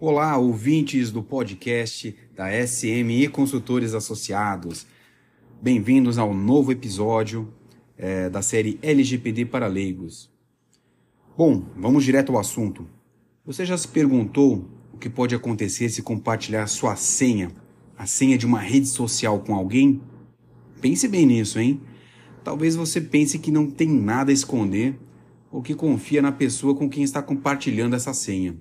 Olá, ouvintes do podcast da SMI Consultores Associados. Bem-vindos ao novo episódio é, da série LGPD para leigos. Bom, vamos direto ao assunto. Você já se perguntou o que pode acontecer se compartilhar sua senha, a senha de uma rede social com alguém? Pense bem nisso, hein? Talvez você pense que não tem nada a esconder ou que confia na pessoa com quem está compartilhando essa senha.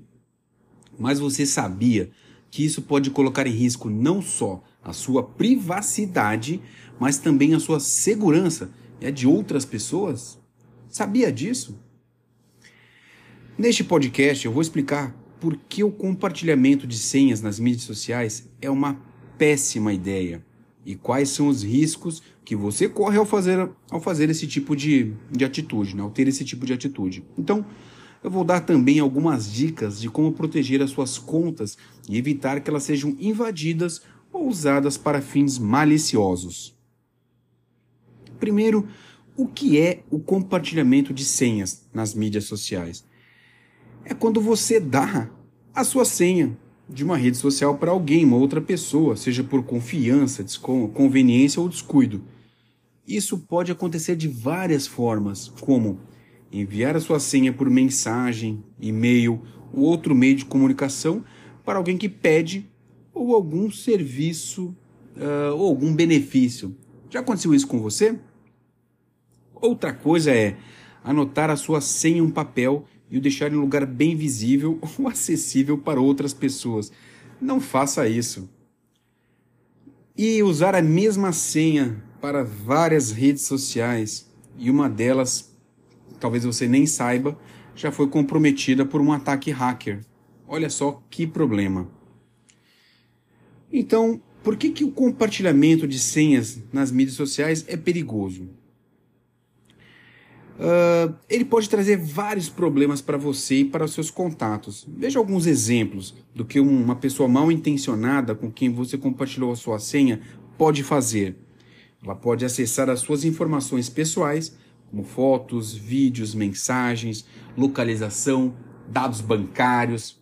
Mas você sabia que isso pode colocar em risco não só a sua privacidade, mas também a sua segurança e a de outras pessoas? Sabia disso? Neste podcast eu vou explicar por que o compartilhamento de senhas nas mídias sociais é uma péssima ideia e quais são os riscos que você corre ao fazer, ao fazer esse tipo de, de atitude, né? ao ter esse tipo de atitude. Então, eu vou dar também algumas dicas de como proteger as suas contas e evitar que elas sejam invadidas ou usadas para fins maliciosos. Primeiro, o que é o compartilhamento de senhas nas mídias sociais? É quando você dá a sua senha de uma rede social para alguém, uma outra pessoa, seja por confiança, conveniência ou descuido. Isso pode acontecer de várias formas, como enviar a sua senha por mensagem, e-mail ou outro meio de comunicação para alguém que pede ou algum serviço uh, ou algum benefício. Já aconteceu isso com você? Outra coisa é anotar a sua senha em um papel e o deixar em um lugar bem visível ou acessível para outras pessoas. Não faça isso. E usar a mesma senha para várias redes sociais e uma delas, talvez você nem saiba, já foi comprometida por um ataque hacker. Olha só que problema. Então, por que, que o compartilhamento de senhas nas mídias sociais é perigoso? Uh, ele pode trazer vários problemas para você e para os seus contatos. Veja alguns exemplos do que uma pessoa mal intencionada com quem você compartilhou a sua senha pode fazer. Ela pode acessar as suas informações pessoais, como fotos, vídeos, mensagens, localização, dados bancários.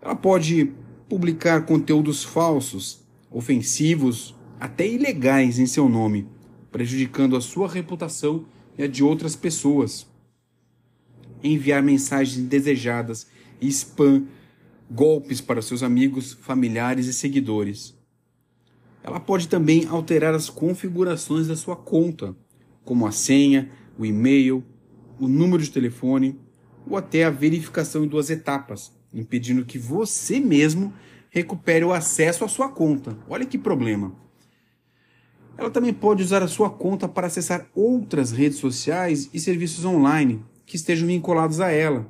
Ela pode publicar conteúdos falsos, ofensivos, até ilegais em seu nome, prejudicando a sua reputação e a de outras pessoas. Enviar mensagens indesejadas spam, golpes para seus amigos, familiares e seguidores. Ela pode também alterar as configurações da sua conta, como a senha, o e-mail, o número de telefone ou até a verificação em duas etapas, impedindo que você mesmo recupere o acesso à sua conta. Olha que problema. Ela também pode usar a sua conta para acessar outras redes sociais e serviços online que estejam vinculados a ela,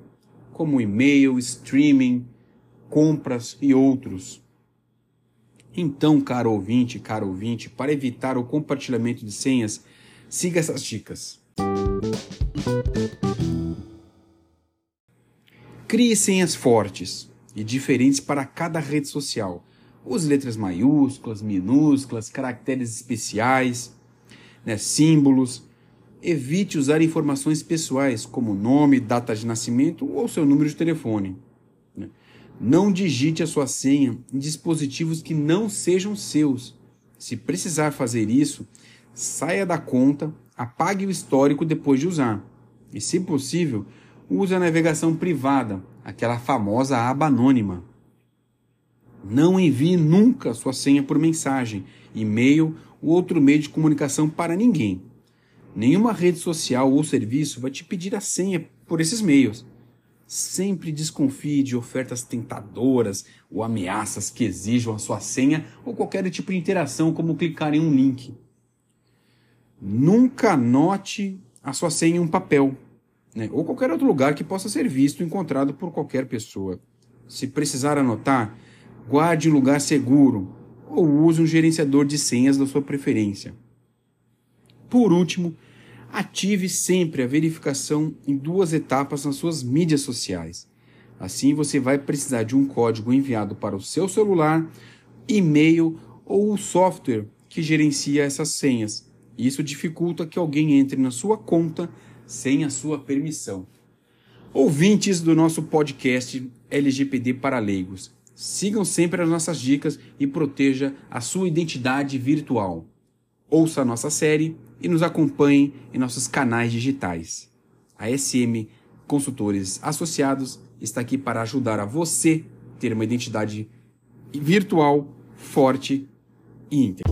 como e-mail, streaming, compras e outros. Então, caro ouvinte, caro ouvinte, para evitar o compartilhamento de senhas, siga essas dicas. Crie senhas fortes e diferentes para cada rede social Use letras maiúsculas, minúsculas, caracteres especiais, né, símbolos. Evite usar informações pessoais, como nome, data de nascimento ou seu número de telefone. Né. Não digite a sua senha em dispositivos que não sejam seus. Se precisar fazer isso, saia da conta, apague o histórico depois de usar. E, se possível, use a navegação privada, aquela famosa aba anônima. Não envie nunca sua senha por mensagem, e-mail ou outro meio de comunicação para ninguém. Nenhuma rede social ou serviço vai te pedir a senha por esses meios. Sempre desconfie de ofertas tentadoras ou ameaças que exijam a sua senha ou qualquer tipo de interação, como clicar em um link. Nunca anote a sua senha em um papel, né? ou qualquer outro lugar que possa ser visto encontrado por qualquer pessoa. Se precisar anotar, guarde em lugar seguro ou use um gerenciador de senhas da sua preferência. Por último, ative sempre a verificação em duas etapas nas suas mídias sociais. Assim você vai precisar de um código enviado para o seu celular, e-mail ou o software que gerencia essas senhas. Isso dificulta que alguém entre na sua conta sem a sua permissão. Ouvintes do nosso podcast LGPD para leigos. Sigam sempre as nossas dicas e proteja a sua identidade virtual. Ouça a nossa série e nos acompanhe em nossos canais digitais. A SM Consultores Associados está aqui para ajudar a você ter uma identidade virtual forte e íntegra.